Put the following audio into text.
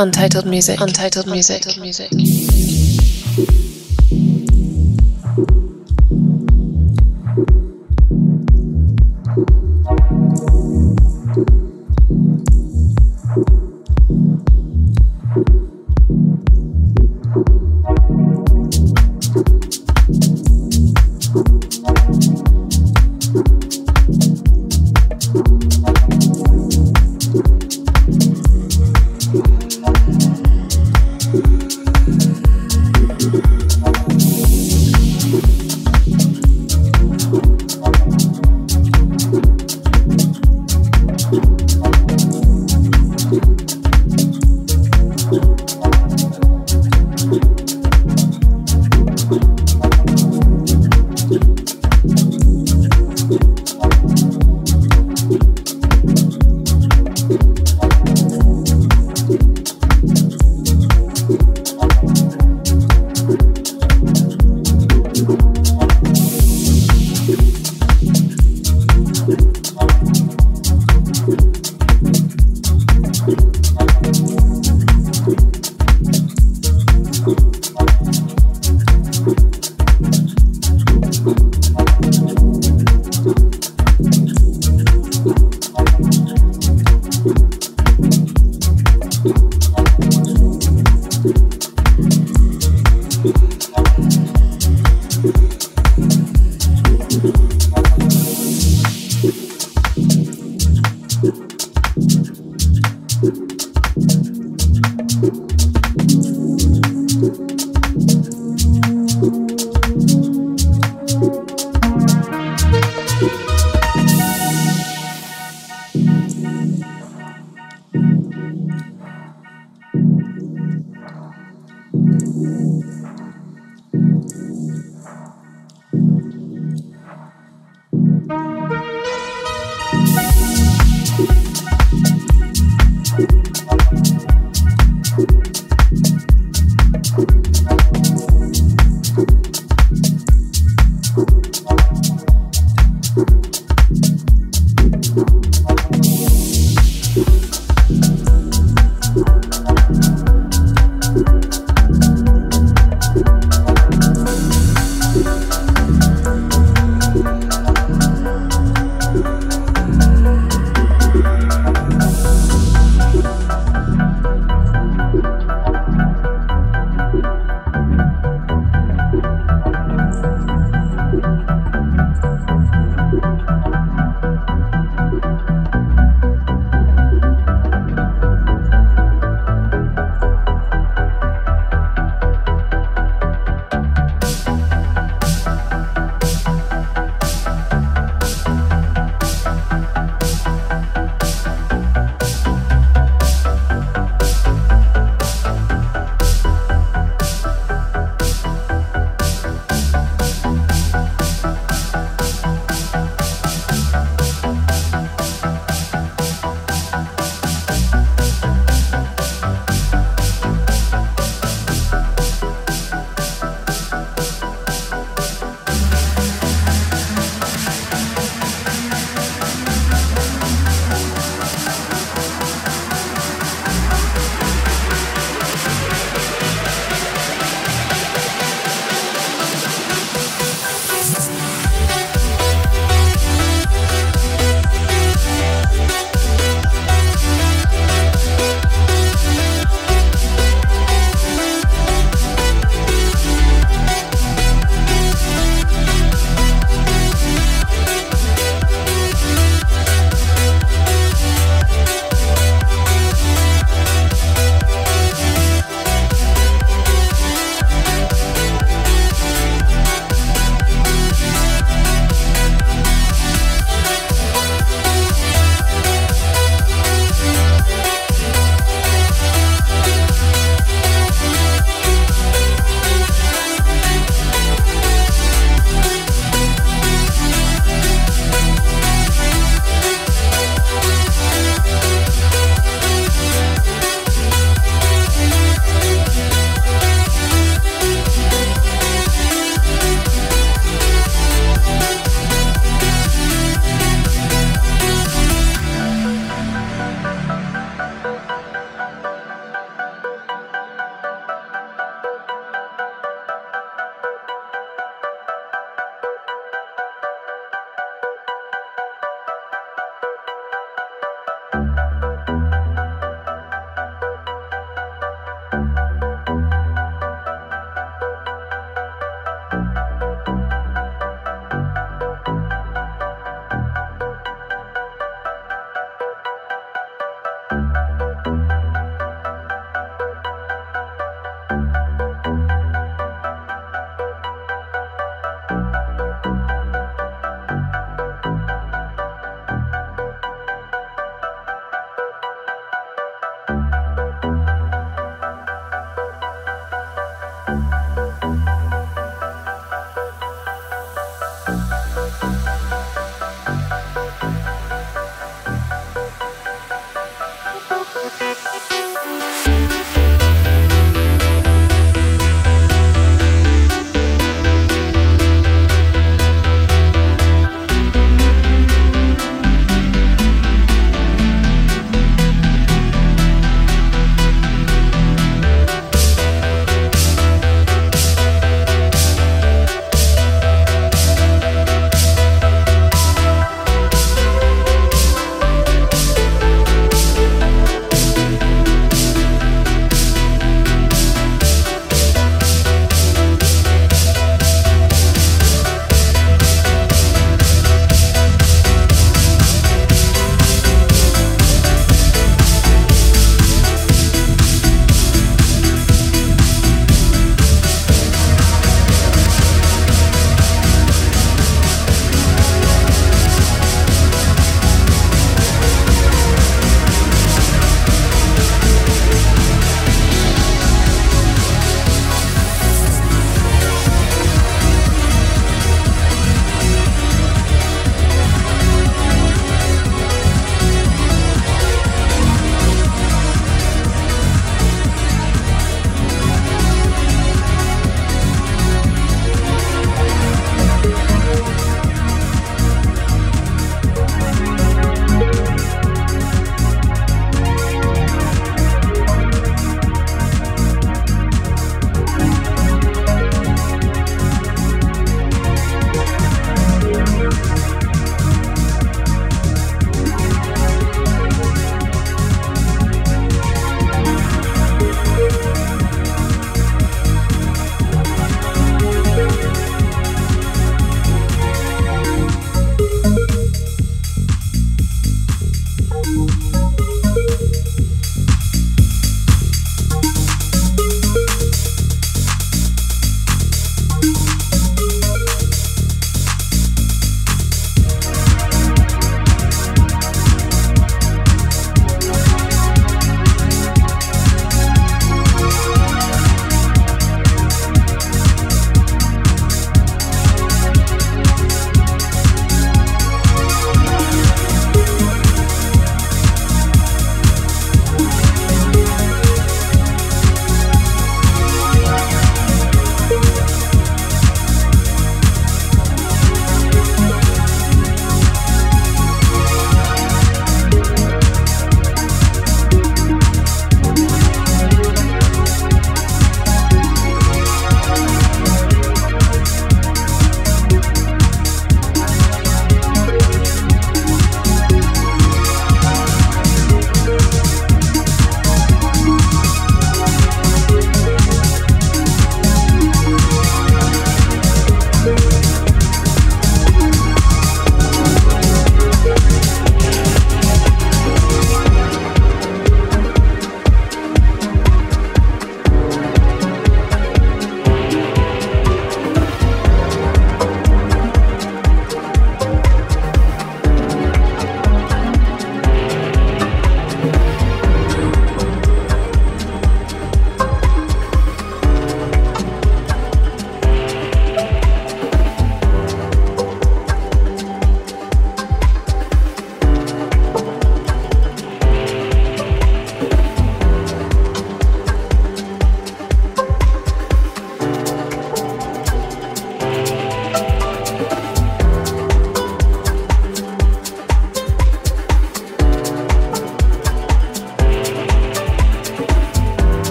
Untitled music. Untitled music. Untitled music.